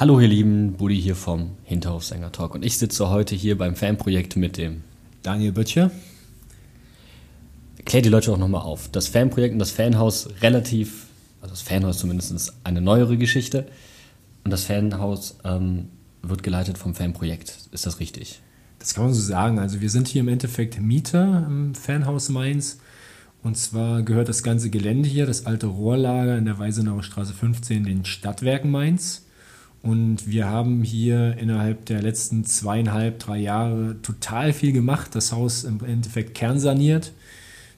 Hallo ihr Lieben, Buddy hier vom Hinterhofsänger Talk und ich sitze heute hier beim Fanprojekt mit dem Daniel Böttcher. Klär die Leute auch nochmal auf. Das Fanprojekt und das Fanhaus relativ, also das Fanhaus zumindest ist eine neuere Geschichte und das Fanhaus ähm, wird geleitet vom Fanprojekt. Ist das richtig? Das kann man so sagen. Also wir sind hier im Endeffekt Mieter im Fanhaus Mainz. Und zwar gehört das ganze Gelände hier, das alte Rohrlager in der Weisenauer Straße 15, den Stadtwerken Mainz. Und wir haben hier innerhalb der letzten zweieinhalb, drei Jahre total viel gemacht. Das Haus im Endeffekt kernsaniert.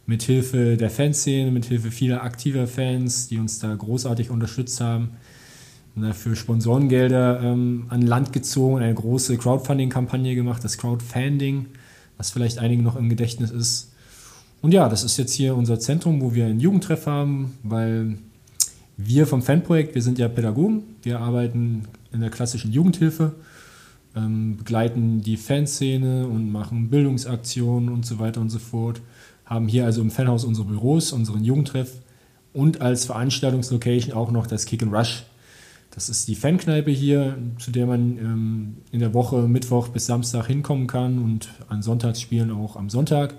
Mit Hilfe der Fanszene, mit Hilfe vieler aktiver Fans, die uns da großartig unterstützt haben. Dafür Sponsorengelder ähm, an Land gezogen eine große Crowdfunding-Kampagne gemacht, das Crowdfunding, was vielleicht einigen noch im Gedächtnis ist. Und ja, das ist jetzt hier unser Zentrum, wo wir einen Jugendtreff haben, weil wir vom Fanprojekt, wir sind ja Pädagogen, wir arbeiten in der klassischen Jugendhilfe, ähm, begleiten die Fanszene und machen Bildungsaktionen und so weiter und so fort. Haben hier also im Fanhaus unsere Büros, unseren Jugendtreff und als Veranstaltungslocation auch noch das Kick and Rush. Das ist die Fankneipe hier, zu der man ähm, in der Woche Mittwoch bis Samstag hinkommen kann und an Sonntagsspielen auch am Sonntag.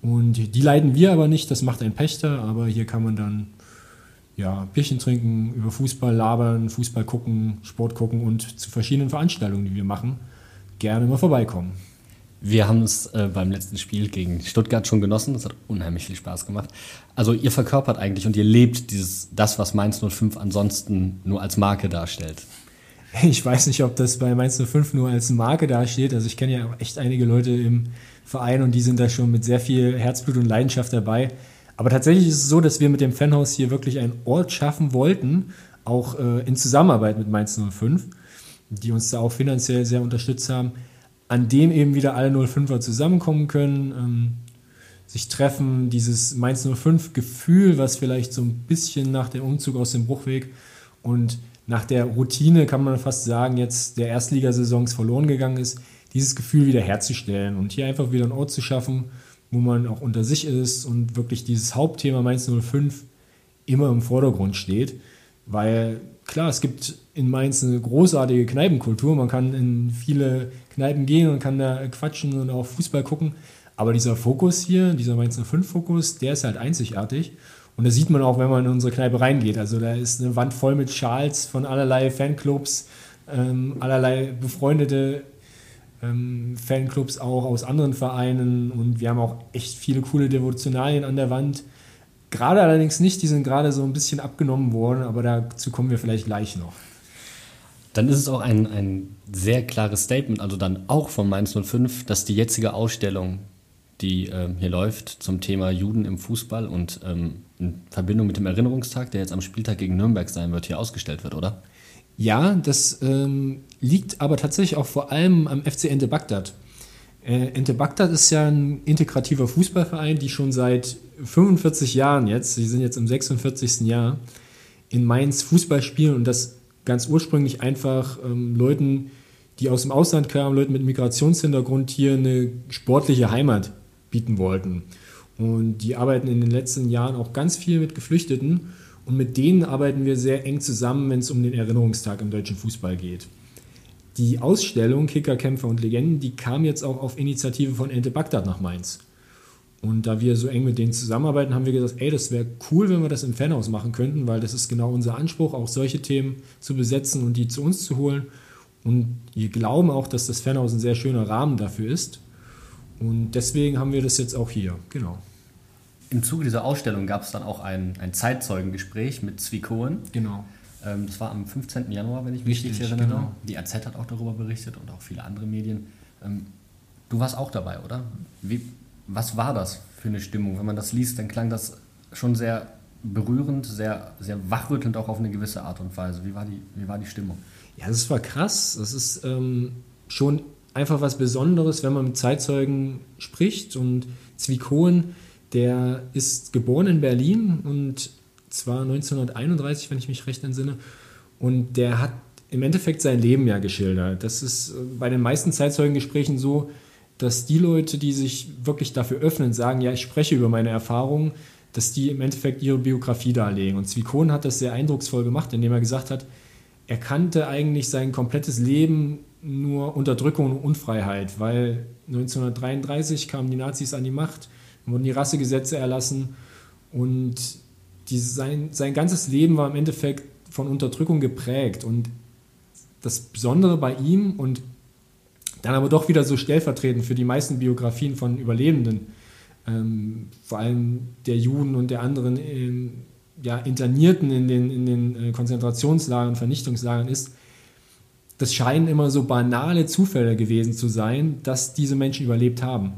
Und die leiden wir aber nicht, das macht ein Pächter, aber hier kann man dann ja, Bierchen trinken, über Fußball labern, Fußball gucken, Sport gucken und zu verschiedenen Veranstaltungen, die wir machen, gerne mal vorbeikommen. Wir haben es äh, beim letzten Spiel gegen Stuttgart schon genossen. Das hat unheimlich viel Spaß gemacht. Also ihr verkörpert eigentlich und ihr lebt dieses, das, was Mainz 05 ansonsten nur als Marke darstellt. Ich weiß nicht, ob das bei Mainz 05 nur als Marke dasteht. Also ich kenne ja echt einige Leute im Verein und die sind da schon mit sehr viel Herzblut und Leidenschaft dabei. Aber tatsächlich ist es so, dass wir mit dem Fanhaus hier wirklich einen Ort schaffen wollten, auch äh, in Zusammenarbeit mit Mainz 05, die uns da auch finanziell sehr unterstützt haben, an dem eben wieder alle 05er zusammenkommen können, ähm, sich treffen, dieses Mainz 05 Gefühl, was vielleicht so ein bisschen nach dem Umzug aus dem Bruchweg und nach der Routine, kann man fast sagen, jetzt der Erstligasaisons verloren gegangen ist, dieses Gefühl wieder herzustellen und hier einfach wieder einen Ort zu schaffen, wo man auch unter sich ist und wirklich dieses Hauptthema Mainz 05 immer im Vordergrund steht. Weil klar, es gibt in Mainz eine großartige Kneipenkultur. Man kann in viele Kneipen gehen und kann da quatschen und auch Fußball gucken. Aber dieser Fokus hier, dieser Mainz 05-Fokus, der ist halt einzigartig. Und das sieht man auch, wenn man in unsere Kneipe reingeht. Also da ist eine Wand voll mit Schals von allerlei Fanclubs, ähm, allerlei befreundete ähm, Fanclubs auch aus anderen Vereinen und wir haben auch echt viele coole Devotionalien an der Wand. Gerade allerdings nicht, die sind gerade so ein bisschen abgenommen worden, aber dazu kommen wir vielleicht gleich noch. Dann ist es auch ein, ein sehr klares Statement, also dann auch von Mainz 05, dass die jetzige Ausstellung, die ähm, hier läuft, zum Thema Juden im Fußball und ähm, in Verbindung mit dem Erinnerungstag, der jetzt am Spieltag gegen Nürnberg sein wird, hier ausgestellt wird, oder? Ja, das ähm, liegt aber tatsächlich auch vor allem am FC Ente Bagdad. Äh, Ente Bagdad ist ja ein integrativer Fußballverein, die schon seit 45 Jahren jetzt, sie sind jetzt im 46. Jahr, in Mainz Fußball spielen und das ganz ursprünglich einfach ähm, Leuten, die aus dem Ausland kamen, Leuten mit Migrationshintergrund hier eine sportliche Heimat bieten wollten. Und die arbeiten in den letzten Jahren auch ganz viel mit Geflüchteten und mit denen arbeiten wir sehr eng zusammen, wenn es um den Erinnerungstag im deutschen Fußball geht. Die Ausstellung Kicker, Kämpfer und Legenden, die kam jetzt auch auf Initiative von Ente Bagdad nach Mainz. Und da wir so eng mit denen zusammenarbeiten, haben wir gesagt, ey, das wäre cool, wenn wir das im Fanhaus machen könnten, weil das ist genau unser Anspruch, auch solche Themen zu besetzen und die zu uns zu holen. Und wir glauben auch, dass das Fanhaus ein sehr schöner Rahmen dafür ist. Und deswegen haben wir das jetzt auch hier, genau. Im Zuge dieser Ausstellung gab es dann auch ein, ein Zeitzeugengespräch mit Zwie Cohen. Genau. Ähm, das war am 15. Januar, wenn ich mich richtig erinnere. Genau. Die AZ hat auch darüber berichtet und auch viele andere Medien. Ähm, du warst auch dabei, oder? Wie, was war das für eine Stimmung? Wenn man das liest, dann klang das schon sehr berührend, sehr, sehr wachrüttelnd auch auf eine gewisse Art und Weise. Wie war die, wie war die Stimmung? Ja, das war krass. Das ist ähm, schon einfach was Besonderes, wenn man mit Zeitzeugen spricht. Und Zwie Cohen, der ist geboren in Berlin und zwar 1931, wenn ich mich recht entsinne. Und der hat im Endeffekt sein Leben ja geschildert. Das ist äh, bei den meisten Zeitzeugengesprächen so, dass die Leute, die sich wirklich dafür öffnen, sagen, ja, ich spreche über meine Erfahrungen, dass die im Endeffekt ihre Biografie darlegen. Und Zwickon hat das sehr eindrucksvoll gemacht, indem er gesagt hat, er kannte eigentlich sein komplettes Leben nur Unterdrückung und Unfreiheit, weil 1933 kamen die Nazis an die Macht, wurden die Rassegesetze erlassen und die, sein, sein ganzes Leben war im Endeffekt von Unterdrückung geprägt. Und das Besondere bei ihm und dann aber doch wieder so stellvertretend für die meisten Biografien von Überlebenden, ähm, vor allem der Juden und der anderen ähm, ja, Internierten in den, in den äh, Konzentrationslagern, Vernichtungslagern ist, das scheinen immer so banale Zufälle gewesen zu sein, dass diese Menschen überlebt haben.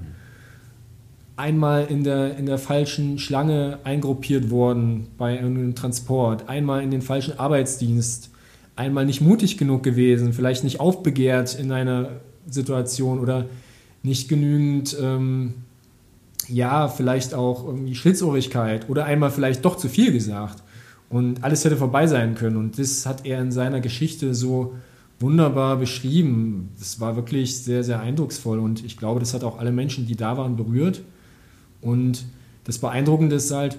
Einmal in der, in der falschen Schlange eingruppiert worden bei einem Transport, einmal in den falschen Arbeitsdienst, einmal nicht mutig genug gewesen, vielleicht nicht aufbegehrt in einer Situation oder nicht genügend ähm, ja, vielleicht auch irgendwie Schlitzohrigkeit oder einmal vielleicht doch zu viel gesagt. Und alles hätte vorbei sein können. Und das hat er in seiner Geschichte so wunderbar beschrieben. Das war wirklich sehr, sehr eindrucksvoll. Und ich glaube, das hat auch alle Menschen, die da waren, berührt. Und das Beeindruckende ist halt,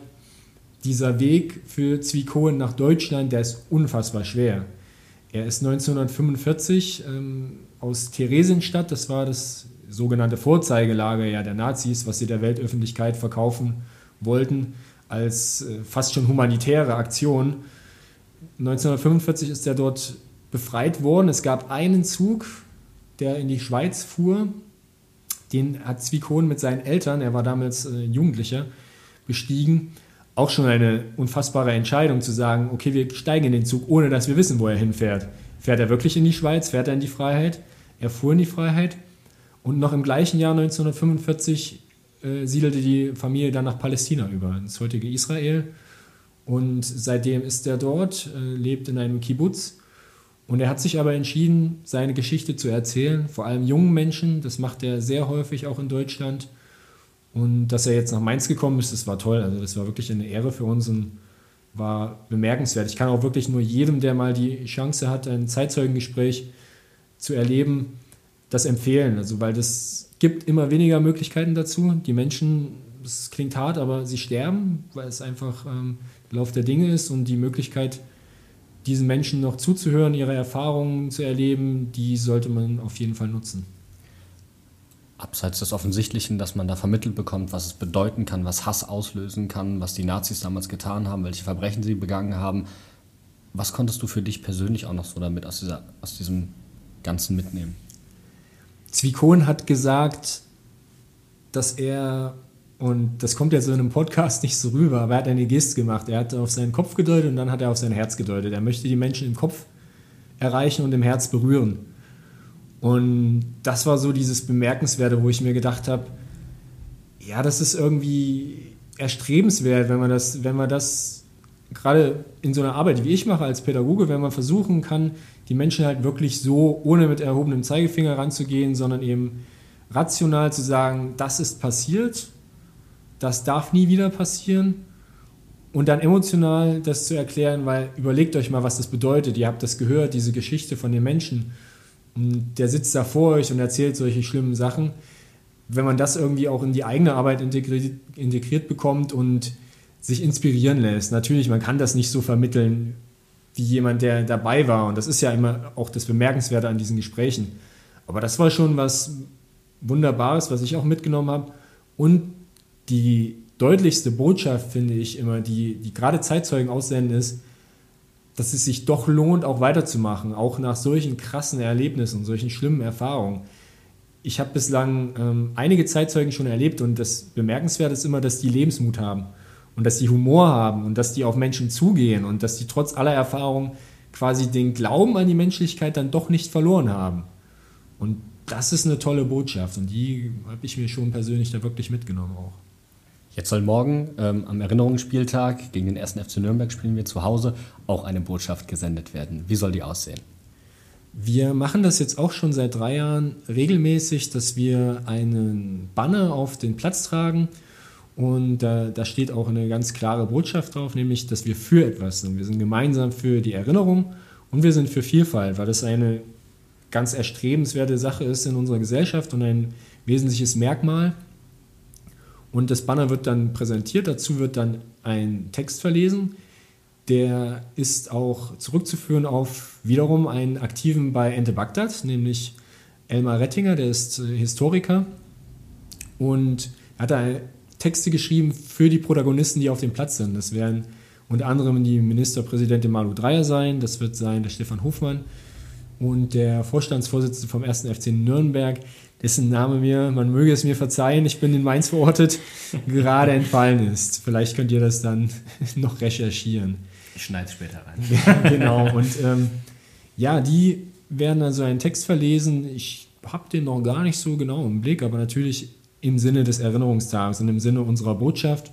dieser Weg für Zwiekohen nach Deutschland, der ist unfassbar schwer. Er ist 1945 ähm, aus Theresienstadt, das war das sogenannte Vorzeigelager ja, der Nazis, was sie der Weltöffentlichkeit verkaufen wollten, als äh, fast schon humanitäre Aktion. 1945 ist er dort befreit worden. Es gab einen Zug, der in die Schweiz fuhr. Den hat Zwickhohn mit seinen Eltern, er war damals äh, Jugendlicher, bestiegen. Auch schon eine unfassbare Entscheidung zu sagen, okay, wir steigen in den Zug, ohne dass wir wissen, wo er hinfährt. Fährt er wirklich in die Schweiz? Fährt er in die Freiheit? Er fuhr in die Freiheit. Und noch im gleichen Jahr 1945 äh, siedelte die Familie dann nach Palästina über, ins heutige Israel. Und seitdem ist er dort, äh, lebt in einem Kibbutz. Und er hat sich aber entschieden, seine Geschichte zu erzählen, vor allem jungen Menschen. Das macht er sehr häufig auch in Deutschland. Und dass er jetzt nach Mainz gekommen ist, das war toll. Also das war wirklich eine Ehre für uns und war bemerkenswert. Ich kann auch wirklich nur jedem, der mal die Chance hat, ein Zeitzeugengespräch zu erleben, das empfehlen. Also, weil das gibt immer weniger Möglichkeiten dazu. Die Menschen, das klingt hart, aber sie sterben, weil es einfach ähm, der Lauf der Dinge ist und die Möglichkeit, diesen Menschen noch zuzuhören, ihre Erfahrungen zu erleben, die sollte man auf jeden Fall nutzen. Abseits des Offensichtlichen, dass man da vermittelt bekommt, was es bedeuten kann, was Hass auslösen kann, was die Nazis damals getan haben, welche Verbrechen sie begangen haben, was konntest du für dich persönlich auch noch so damit aus, dieser, aus diesem Ganzen mitnehmen? Zwiekohn hat gesagt, dass er, und das kommt jetzt in einem Podcast nicht so rüber, aber er hat eine Geste gemacht. Er hat auf seinen Kopf gedeutet und dann hat er auf sein Herz gedeutet. Er möchte die Menschen im Kopf erreichen und im Herz berühren. Und das war so dieses Bemerkenswerte, wo ich mir gedacht habe, ja, das ist irgendwie erstrebenswert, wenn man das, wenn man das gerade in so einer Arbeit, wie ich mache als Pädagoge, wenn man versuchen kann, die Menschen halt wirklich so, ohne mit erhobenem Zeigefinger ranzugehen, sondern eben rational zu sagen, das ist passiert, das darf nie wieder passieren und dann emotional das zu erklären, weil überlegt euch mal, was das bedeutet. Ihr habt das gehört, diese Geschichte von den Menschen und der sitzt da vor euch und erzählt solche schlimmen Sachen. Wenn man das irgendwie auch in die eigene Arbeit integriert, integriert bekommt und sich inspirieren lässt. Natürlich, man kann das nicht so vermitteln wie jemand, der dabei war. Und das ist ja immer auch das Bemerkenswerte an diesen Gesprächen. Aber das war schon was Wunderbares, was ich auch mitgenommen habe. Und die deutlichste Botschaft, finde ich immer, die, die gerade Zeitzeugen aussenden, ist, dass es sich doch lohnt, auch weiterzumachen, auch nach solchen krassen Erlebnissen, solchen schlimmen Erfahrungen. Ich habe bislang ähm, einige Zeitzeugen schon erlebt und das Bemerkenswerte ist immer, dass die Lebensmut haben und dass die Humor haben und dass die auf Menschen zugehen und dass die trotz aller Erfahrung quasi den Glauben an die Menschlichkeit dann doch nicht verloren haben. Und das ist eine tolle Botschaft und die habe ich mir schon persönlich da wirklich mitgenommen auch. Jetzt soll morgen ähm, am Erinnerungsspieltag gegen den 1. FC Nürnberg spielen wir zu Hause auch eine Botschaft gesendet werden. Wie soll die aussehen? Wir machen das jetzt auch schon seit drei Jahren regelmäßig, dass wir einen Banner auf den Platz tragen und da, da steht auch eine ganz klare Botschaft drauf, nämlich, dass wir für etwas sind. Wir sind gemeinsam für die Erinnerung und wir sind für Vielfalt, weil das eine ganz erstrebenswerte Sache ist in unserer Gesellschaft und ein wesentliches Merkmal. Und das Banner wird dann präsentiert, dazu wird dann ein Text verlesen. der ist auch zurückzuführen auf wiederum einen Aktiven bei Ente Bagdad, nämlich Elmar Rettinger, der ist äh, Historiker und hat da Texte geschrieben für die Protagonisten, die auf dem Platz sind. Das werden unter anderem die Ministerpräsidentin Malu Dreyer sein, das wird sein der Stefan Hofmann und der Vorstandsvorsitzende vom 1. FC Nürnberg, dessen Name mir, man möge es mir verzeihen, ich bin in Mainz verortet, gerade entfallen ist. Vielleicht könnt ihr das dann noch recherchieren. Ich schneide es später rein. genau, und ähm, ja, die werden also einen Text verlesen. Ich habe den noch gar nicht so genau im Blick, aber natürlich im Sinne des Erinnerungstages und im Sinne unserer Botschaft.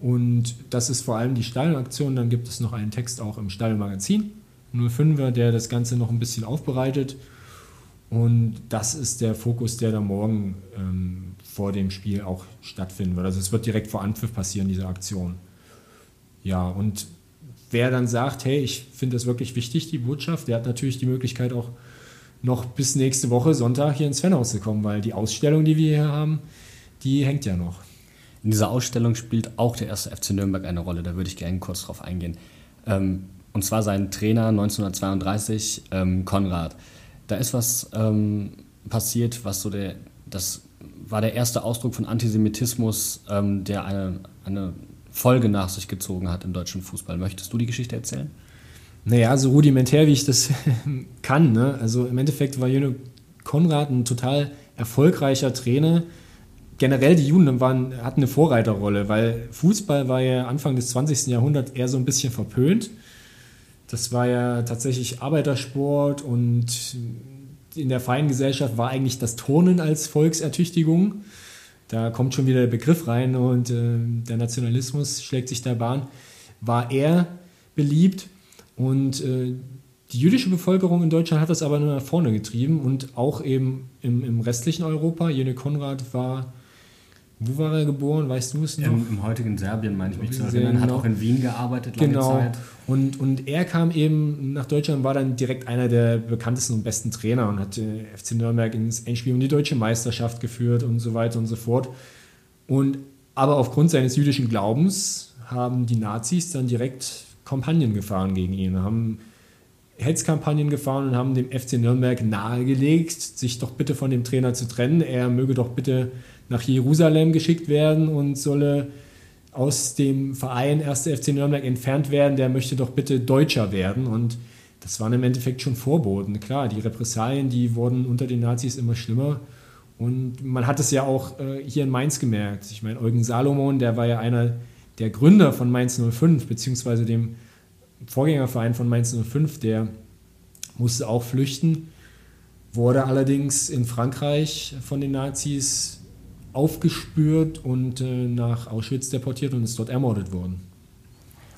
Und das ist vor allem die Stallaktion. Dann gibt es noch einen Text auch im Stallmagazin, 05er, der das Ganze noch ein bisschen aufbereitet. Und das ist der Fokus, der da morgen ähm, vor dem Spiel auch stattfinden wird. Also es wird direkt vor Anpfiff passieren, diese Aktion. Ja, und wer dann sagt, hey, ich finde das wirklich wichtig, die Botschaft, der hat natürlich die Möglichkeit auch noch bis nächste Woche Sonntag hier ins Fanhaus zu kommen, weil die Ausstellung, die wir hier haben, die hängt ja noch. In dieser Ausstellung spielt auch der erste FC Nürnberg eine Rolle, da würde ich gerne kurz drauf eingehen. Ähm, und zwar sein Trainer 1932, ähm, Konrad. Da ist was ähm, passiert, was so der, das war der erste Ausdruck von Antisemitismus, der eine, eine Folge nach sich gezogen hat im deutschen Fußball. Möchtest du die Geschichte erzählen? Naja, so rudimentär wie ich das kann. Ne? Also im Endeffekt war Jürgen Konrad ein total erfolgreicher Trainer. Generell die Juden waren, hatten eine Vorreiterrolle, weil Fußball war ja Anfang des 20. Jahrhunderts eher so ein bisschen verpönt. Das war ja tatsächlich Arbeitersport und in der freien Gesellschaft war eigentlich das Turnen als Volksertüchtigung. Da kommt schon wieder der Begriff rein und äh, der Nationalismus schlägt sich da Bahn. War er beliebt und äh, die jüdische Bevölkerung in Deutschland hat das aber nur nach vorne getrieben und auch eben im, im restlichen Europa. Jene Konrad war, wo war er geboren, weißt du es noch? Im, Im, heutigen Serbien, meine ich mich zu erinnern, hat auch in Wien gearbeitet lange genau. Zeit. Und, und er kam eben nach Deutschland, war dann direkt einer der bekanntesten und besten Trainer und hat äh, FC Nürnberg ins Endspiel um die deutsche Meisterschaft geführt und so weiter und so fort. Und aber aufgrund seines jüdischen Glaubens haben die Nazis dann direkt Kampagnen gefahren gegen ihn, haben Hetzkampagnen gefahren und haben dem FC Nürnberg nahegelegt, sich doch bitte von dem Trainer zu trennen. Er möge doch bitte nach Jerusalem geschickt werden und solle aus dem Verein 1. FC Nürnberg entfernt werden. Der möchte doch bitte Deutscher werden. Und das waren im Endeffekt schon Vorboten. Klar, die Repressalien, die wurden unter den Nazis immer schlimmer. Und man hat es ja auch äh, hier in Mainz gemerkt. Ich meine, Eugen Salomon, der war ja einer der Gründer von Mainz 05, beziehungsweise dem Vorgängerverein von Mainz 05, der musste auch flüchten, wurde allerdings in Frankreich von den Nazis aufgespürt und äh, nach Auschwitz deportiert und ist dort ermordet worden.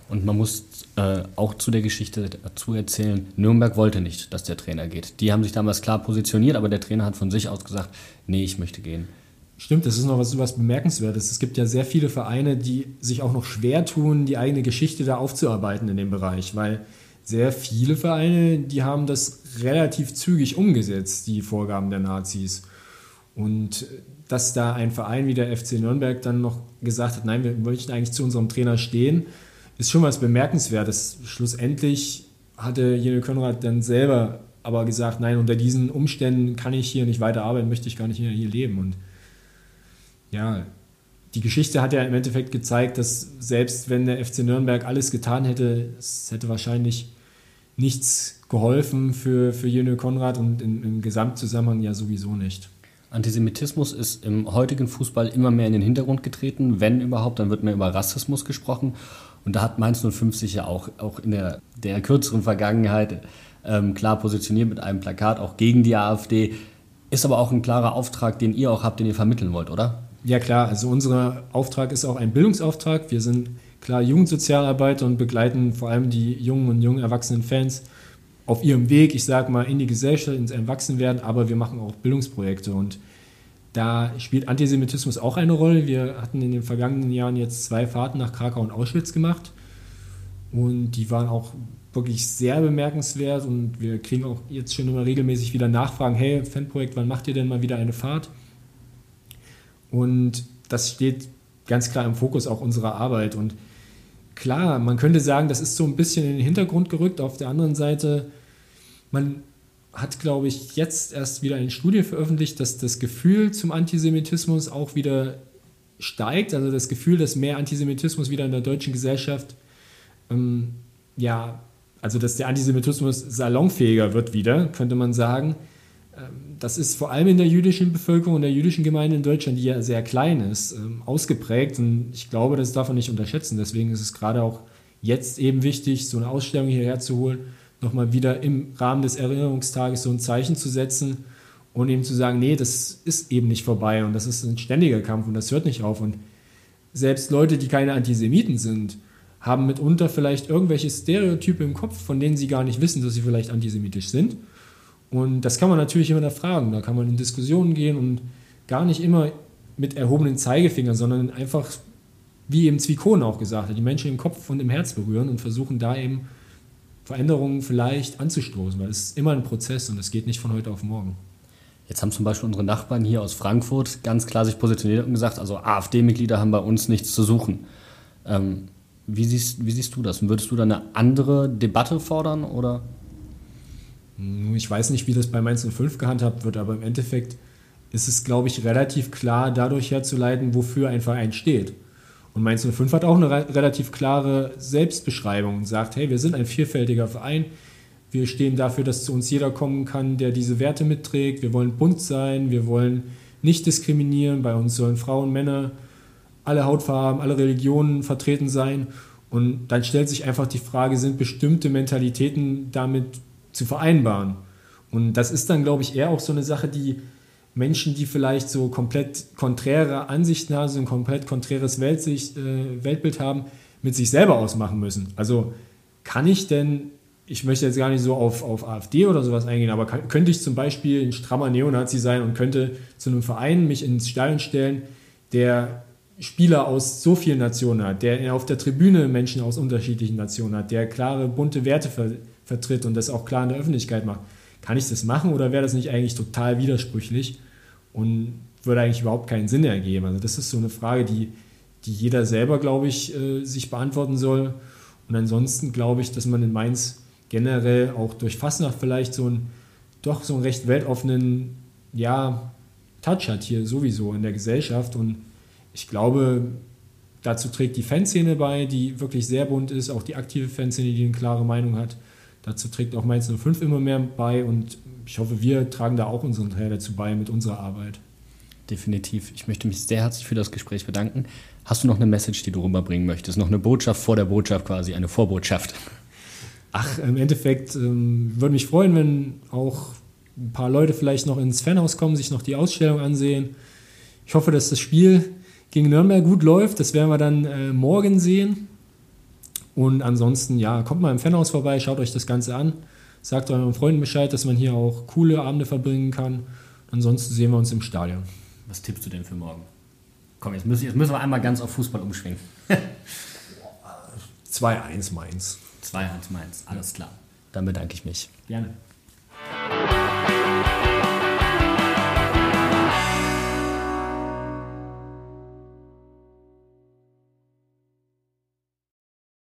Und man muss äh, auch zu der Geschichte dazu erzählen, Nürnberg wollte nicht, dass der Trainer geht. Die haben sich damals klar positioniert, aber der Trainer hat von sich aus gesagt, nee, ich möchte gehen. Stimmt, das ist noch was, was Bemerkenswertes. Es gibt ja sehr viele Vereine, die sich auch noch schwer tun, die eigene Geschichte da aufzuarbeiten in dem Bereich, weil sehr viele Vereine, die haben das relativ zügig umgesetzt, die Vorgaben der Nazis. Und dass da ein Verein wie der FC Nürnberg dann noch gesagt hat, nein, wir möchten eigentlich zu unserem Trainer stehen, ist schon was Bemerkenswertes. Schlussendlich hatte Jene Konrad dann selber aber gesagt, nein, unter diesen Umständen kann ich hier nicht weiter arbeiten, möchte ich gar nicht hier leben. Und ja, die Geschichte hat ja im Endeffekt gezeigt, dass selbst wenn der FC Nürnberg alles getan hätte, es hätte wahrscheinlich nichts geholfen für, für Jene Konrad und im, im Gesamtzusammenhang ja sowieso nicht. Antisemitismus ist im heutigen Fußball immer mehr in den Hintergrund getreten. Wenn überhaupt, dann wird mehr über Rassismus gesprochen. Und da hat Mainz 05 ja auch, auch in der, der kürzeren Vergangenheit ähm, klar positioniert mit einem Plakat, auch gegen die AfD. Ist aber auch ein klarer Auftrag, den ihr auch habt, den ihr vermitteln wollt, oder? Ja klar, also unser Auftrag ist auch ein Bildungsauftrag. Wir sind klar Jugendsozialarbeiter und begleiten vor allem die jungen und jungen erwachsenen Fans auf ihrem Weg, ich sage mal, in die Gesellschaft, ins Erwachsenwerden, aber wir machen auch Bildungsprojekte und da spielt Antisemitismus auch eine Rolle. Wir hatten in den vergangenen Jahren jetzt zwei Fahrten nach Krakau und Auschwitz gemacht und die waren auch wirklich sehr bemerkenswert und wir kriegen auch jetzt schon immer regelmäßig wieder Nachfragen, hey, Fanprojekt, wann macht ihr denn mal wieder eine Fahrt? Und das steht ganz klar im Fokus auch unserer Arbeit und klar, man könnte sagen, das ist so ein bisschen in den Hintergrund gerückt. Auf der anderen Seite, man hat, glaube ich, jetzt erst wieder eine Studie veröffentlicht, dass das Gefühl zum Antisemitismus auch wieder steigt. Also das Gefühl, dass mehr Antisemitismus wieder in der deutschen Gesellschaft, ähm, ja, also dass der Antisemitismus salonfähiger wird wieder, könnte man sagen. Ähm, das ist vor allem in der jüdischen Bevölkerung und der jüdischen Gemeinde in Deutschland, die ja sehr klein ist, ähm, ausgeprägt. Und ich glaube, das darf man nicht unterschätzen. Deswegen ist es gerade auch jetzt eben wichtig, so eine Ausstellung hierher zu holen, nochmal wieder im Rahmen des Erinnerungstages so ein Zeichen zu setzen und eben zu sagen, nee, das ist eben nicht vorbei und das ist ein ständiger Kampf und das hört nicht auf. Und selbst Leute, die keine Antisemiten sind, haben mitunter vielleicht irgendwelche Stereotype im Kopf, von denen sie gar nicht wissen, dass sie vielleicht antisemitisch sind. Und das kann man natürlich immer fragen. Da kann man in Diskussionen gehen und gar nicht immer mit erhobenen Zeigefingern, sondern einfach, wie eben Zwikon auch gesagt hat, die Menschen im Kopf und im Herz berühren und versuchen da eben Veränderungen vielleicht anzustoßen, weil es ist immer ein Prozess und es geht nicht von heute auf morgen. Jetzt haben zum Beispiel unsere Nachbarn hier aus Frankfurt ganz klar sich positioniert und gesagt, also AfD-Mitglieder haben bei uns nichts zu suchen. Ähm, wie, siehst, wie siehst du das? Würdest du da eine andere Debatte fordern oder? Ich weiß nicht, wie das bei Mainz 05 gehandhabt wird, aber im Endeffekt ist es, glaube ich, relativ klar dadurch herzuleiten, wofür ein Verein steht. Und Mainz 05 hat auch eine relativ klare Selbstbeschreibung und sagt, hey, wir sind ein vielfältiger Verein, wir stehen dafür, dass zu uns jeder kommen kann, der diese Werte mitträgt, wir wollen bunt sein, wir wollen nicht diskriminieren, bei uns sollen Frauen, Männer, alle Hautfarben, alle Religionen vertreten sein. Und dann stellt sich einfach die Frage, sind bestimmte Mentalitäten damit zu vereinbaren? Und das ist dann, glaube ich, eher auch so eine Sache, die Menschen, die vielleicht so komplett konträre Ansichten haben, so ein komplett konträres Weltsicht, äh, Weltbild haben, mit sich selber ausmachen müssen. Also kann ich denn, ich möchte jetzt gar nicht so auf, auf AfD oder sowas eingehen, aber kann, könnte ich zum Beispiel ein strammer Neonazi sein und könnte zu einem Verein mich ins Stadion stellen, der Spieler aus so vielen Nationen hat, der auf der Tribüne Menschen aus unterschiedlichen Nationen hat, der klare, bunte Werte ver vertritt und das auch klar in der Öffentlichkeit macht. Kann ich das machen oder wäre das nicht eigentlich total widersprüchlich und würde eigentlich überhaupt keinen Sinn ergeben? Also das ist so eine Frage, die, die jeder selber, glaube ich, äh, sich beantworten soll. Und ansonsten glaube ich, dass man in Mainz generell auch durch Fastnacht vielleicht so einen, doch so einen recht weltoffenen, ja, Touch hat hier sowieso in der Gesellschaft und ich glaube, dazu trägt die Fanszene bei, die wirklich sehr bunt ist, auch die aktive Fanszene, die eine klare Meinung hat. Dazu trägt auch Mainz 05 immer mehr bei und ich hoffe, wir tragen da auch unseren Teil dazu bei mit unserer Arbeit. Definitiv. Ich möchte mich sehr herzlich für das Gespräch bedanken. Hast du noch eine Message, die du rüberbringen möchtest? Noch eine Botschaft vor der Botschaft quasi, eine Vorbotschaft? Ach, im Endeffekt ähm, würde mich freuen, wenn auch ein paar Leute vielleicht noch ins Fanhaus kommen, sich noch die Ausstellung ansehen. Ich hoffe, dass das Spiel gegen Nürnberg gut läuft. Das werden wir dann äh, morgen sehen. Und ansonsten, ja, kommt mal im Fanhaus vorbei, schaut euch das Ganze an. Sagt euren Freunden Bescheid, dass man hier auch coole Abende verbringen kann. Ansonsten sehen wir uns im Stadion. Was tippst du denn für morgen? Komm, jetzt müssen, jetzt müssen wir einmal ganz auf Fußball umschwingen. 2-1 Mainz. 2-1 Mainz, alles klar. Dann bedanke ich mich. Gerne.